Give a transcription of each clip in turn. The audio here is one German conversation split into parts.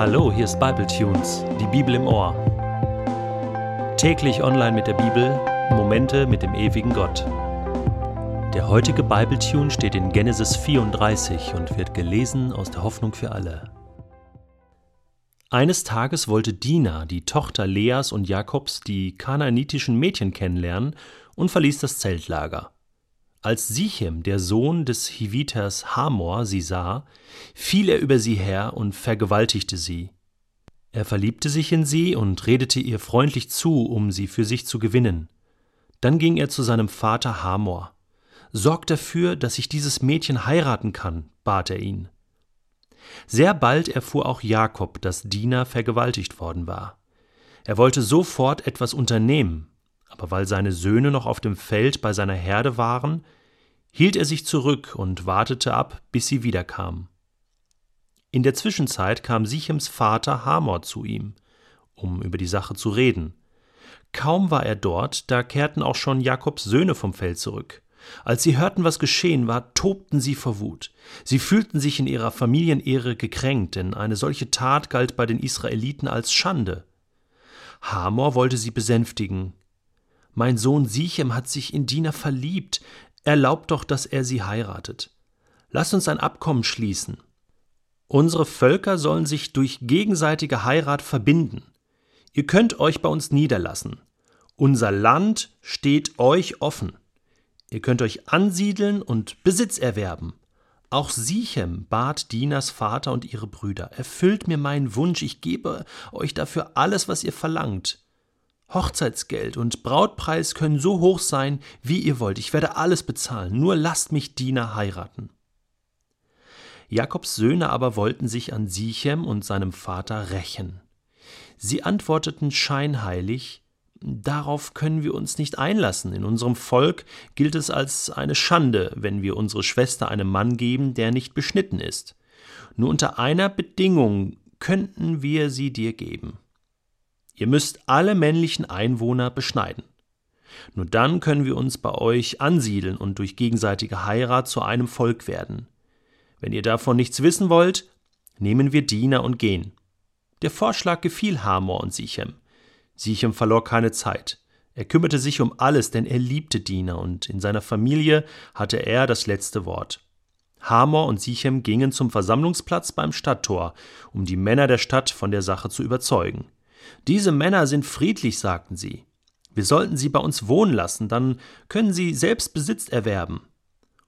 Hallo, hier ist Bible Tunes, die Bibel im Ohr. Täglich online mit der Bibel, Momente mit dem ewigen Gott. Der heutige Bible Tune steht in Genesis 34 und wird gelesen aus der Hoffnung für alle. Eines Tages wollte Dina, die Tochter Leas und Jakobs, die kanaanitischen Mädchen kennenlernen und verließ das Zeltlager. Als Sichem, der Sohn des Hiviters Hamor, sie sah, fiel er über sie her und vergewaltigte sie. Er verliebte sich in sie und redete ihr freundlich zu, um sie für sich zu gewinnen. Dann ging er zu seinem Vater Hamor. Sorg dafür, dass ich dieses Mädchen heiraten kann, bat er ihn. Sehr bald erfuhr auch Jakob, dass Dina vergewaltigt worden war. Er wollte sofort etwas unternehmen, aber weil seine Söhne noch auf dem Feld bei seiner Herde waren, hielt er sich zurück und wartete ab, bis sie wiederkamen. In der Zwischenzeit kam Sichems Vater Hamor zu ihm, um über die Sache zu reden. Kaum war er dort, da kehrten auch schon Jakobs Söhne vom Feld zurück. Als sie hörten, was geschehen war, tobten sie vor Wut. Sie fühlten sich in ihrer Familienehre gekränkt, denn eine solche Tat galt bei den Israeliten als Schande. Hamor wollte sie besänftigen, mein Sohn Sichem hat sich in Dina verliebt. Erlaubt doch, dass er sie heiratet. Lass uns ein Abkommen schließen. Unsere Völker sollen sich durch gegenseitige Heirat verbinden. Ihr könnt euch bei uns niederlassen. Unser Land steht euch offen. Ihr könnt euch ansiedeln und Besitz erwerben. Auch Sichem bat Dinas Vater und ihre Brüder: Erfüllt mir meinen Wunsch, ich gebe euch dafür alles, was ihr verlangt. Hochzeitsgeld und Brautpreis können so hoch sein, wie ihr wollt. Ich werde alles bezahlen. Nur lasst mich Diener heiraten. Jakobs Söhne aber wollten sich an Sichem und seinem Vater rächen. Sie antworteten scheinheilig, Darauf können wir uns nicht einlassen. In unserem Volk gilt es als eine Schande, wenn wir unsere Schwester einem Mann geben, der nicht beschnitten ist. Nur unter einer Bedingung könnten wir sie dir geben. Ihr müsst alle männlichen Einwohner beschneiden. Nur dann können wir uns bei euch ansiedeln und durch gegenseitige Heirat zu einem Volk werden. Wenn ihr davon nichts wissen wollt, nehmen wir Diener und gehen. Der Vorschlag gefiel Hamor und Sichem. Sichem verlor keine Zeit. Er kümmerte sich um alles, denn er liebte Diener und in seiner Familie hatte er das letzte Wort. Hamor und Sichem gingen zum Versammlungsplatz beim Stadttor, um die Männer der Stadt von der Sache zu überzeugen. Diese Männer sind friedlich, sagten sie. Wir sollten sie bei uns wohnen lassen, dann können sie selbst Besitz erwerben.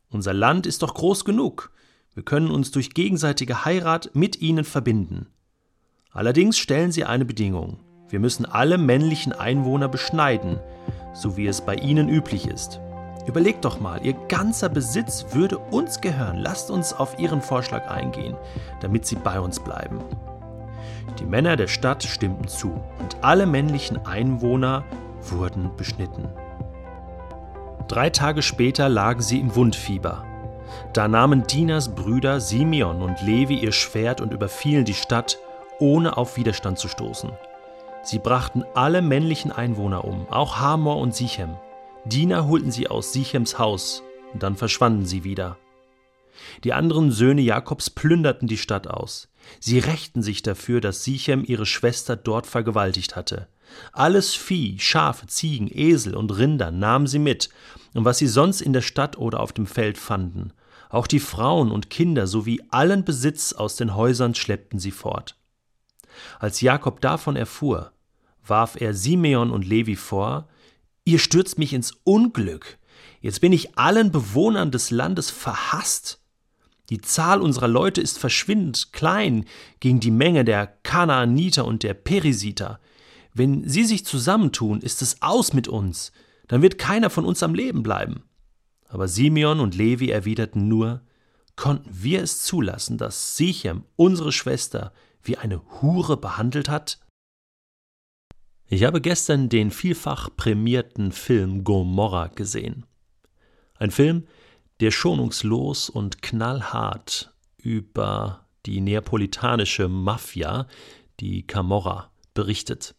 Unser Land ist doch groß genug. Wir können uns durch gegenseitige Heirat mit ihnen verbinden. Allerdings stellen sie eine Bedingung. Wir müssen alle männlichen Einwohner beschneiden, so wie es bei ihnen üblich ist. Überlegt doch mal, ihr ganzer Besitz würde uns gehören. Lasst uns auf ihren Vorschlag eingehen, damit sie bei uns bleiben. Die Männer der Stadt stimmten zu und alle männlichen Einwohner wurden beschnitten. Drei Tage später lagen sie im Wundfieber. Da nahmen Dinas Brüder Simeon und Levi ihr Schwert und überfielen die Stadt, ohne auf Widerstand zu stoßen. Sie brachten alle männlichen Einwohner um, auch Hamor und Sichem. Dina holten sie aus Sichems Haus, und dann verschwanden sie wieder. Die anderen Söhne Jakobs plünderten die Stadt aus. Sie rächten sich dafür, dass Sichem ihre Schwester dort vergewaltigt hatte. Alles Vieh, Schafe, Ziegen, Esel und Rinder nahmen sie mit, und was sie sonst in der Stadt oder auf dem Feld fanden. Auch die Frauen und Kinder sowie allen Besitz aus den Häusern schleppten sie fort. Als Jakob davon erfuhr, warf er Simeon und Levi vor, Ihr stürzt mich ins Unglück. Jetzt bin ich allen Bewohnern des Landes verhasst. Die Zahl unserer Leute ist verschwindend klein gegen die Menge der Kanaaniter und der Perisiter. Wenn sie sich zusammentun, ist es aus mit uns, dann wird keiner von uns am Leben bleiben. Aber Simeon und Levi erwiderten nur, konnten wir es zulassen, dass Sichem, unsere Schwester, wie eine Hure behandelt hat? Ich habe gestern den vielfach prämierten Film Gomorra gesehen. Ein Film, der schonungslos und knallhart über die neapolitanische Mafia, die Camorra, berichtet.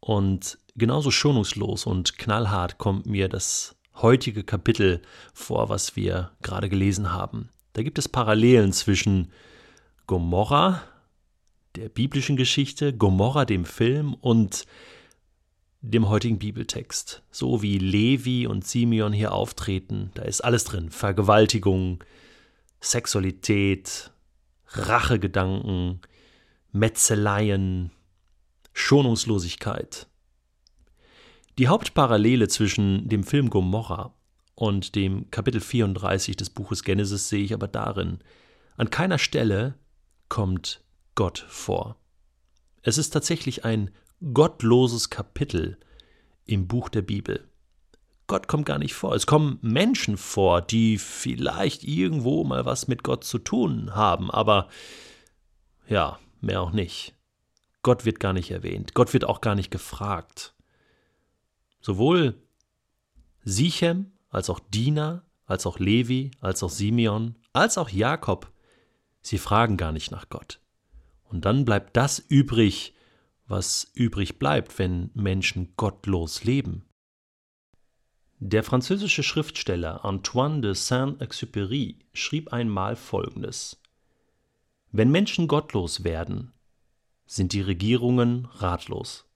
Und genauso schonungslos und knallhart kommt mir das heutige Kapitel vor, was wir gerade gelesen haben. Da gibt es Parallelen zwischen Gomorra, der biblischen Geschichte, Gomorra dem Film und dem heutigen Bibeltext. So wie Levi und Simeon hier auftreten, da ist alles drin. Vergewaltigung, Sexualität, Rachegedanken, Metzeleien, Schonungslosigkeit. Die Hauptparallele zwischen dem Film Gomorra und dem Kapitel 34 des Buches Genesis sehe ich aber darin, an keiner Stelle kommt Gott vor. Es ist tatsächlich ein gottloses Kapitel im Buch der Bibel. Gott kommt gar nicht vor. Es kommen Menschen vor, die vielleicht irgendwo mal was mit Gott zu tun haben, aber ja, mehr auch nicht. Gott wird gar nicht erwähnt. Gott wird auch gar nicht gefragt. Sowohl Sichem als auch Dina, als auch Levi, als auch Simeon, als auch Jakob, sie fragen gar nicht nach Gott. Und dann bleibt das übrig, was übrig bleibt, wenn Menschen gottlos leben. Der französische Schriftsteller Antoine de Saint-Exupéry schrieb einmal Folgendes Wenn Menschen gottlos werden, sind die Regierungen ratlos,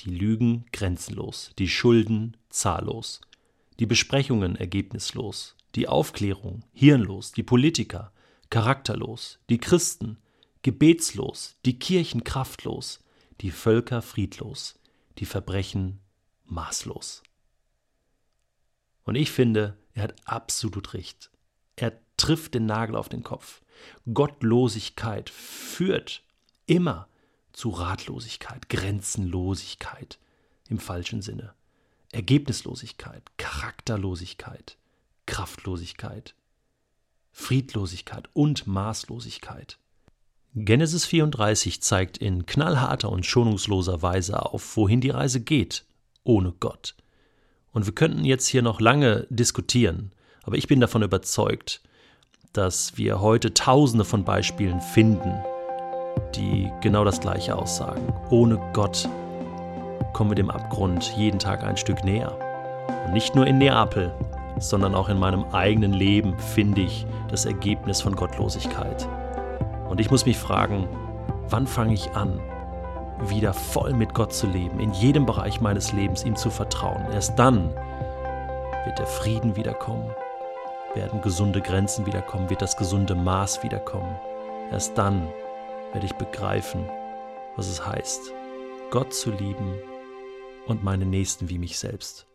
die Lügen grenzenlos, die Schulden zahllos, die Besprechungen ergebnislos, die Aufklärung hirnlos, die Politiker charakterlos, die Christen gebetslos, die Kirchen kraftlos, die Völker friedlos, die Verbrechen maßlos. Und ich finde, er hat absolut recht. Er trifft den Nagel auf den Kopf. Gottlosigkeit führt immer zu Ratlosigkeit, Grenzenlosigkeit im falschen Sinne. Ergebnislosigkeit, Charakterlosigkeit, Kraftlosigkeit, Friedlosigkeit und Maßlosigkeit. Genesis 34 zeigt in knallharter und schonungsloser Weise auf, wohin die Reise geht, ohne Gott. Und wir könnten jetzt hier noch lange diskutieren, aber ich bin davon überzeugt, dass wir heute tausende von Beispielen finden, die genau das Gleiche aussagen. Ohne Gott kommen wir dem Abgrund jeden Tag ein Stück näher. Und nicht nur in Neapel, sondern auch in meinem eigenen Leben finde ich das Ergebnis von Gottlosigkeit. Und ich muss mich fragen, wann fange ich an, wieder voll mit Gott zu leben, in jedem Bereich meines Lebens ihm zu vertrauen. Erst dann wird der Frieden wiederkommen, werden gesunde Grenzen wiederkommen, wird das gesunde Maß wiederkommen. Erst dann werde ich begreifen, was es heißt, Gott zu lieben und meine Nächsten wie mich selbst.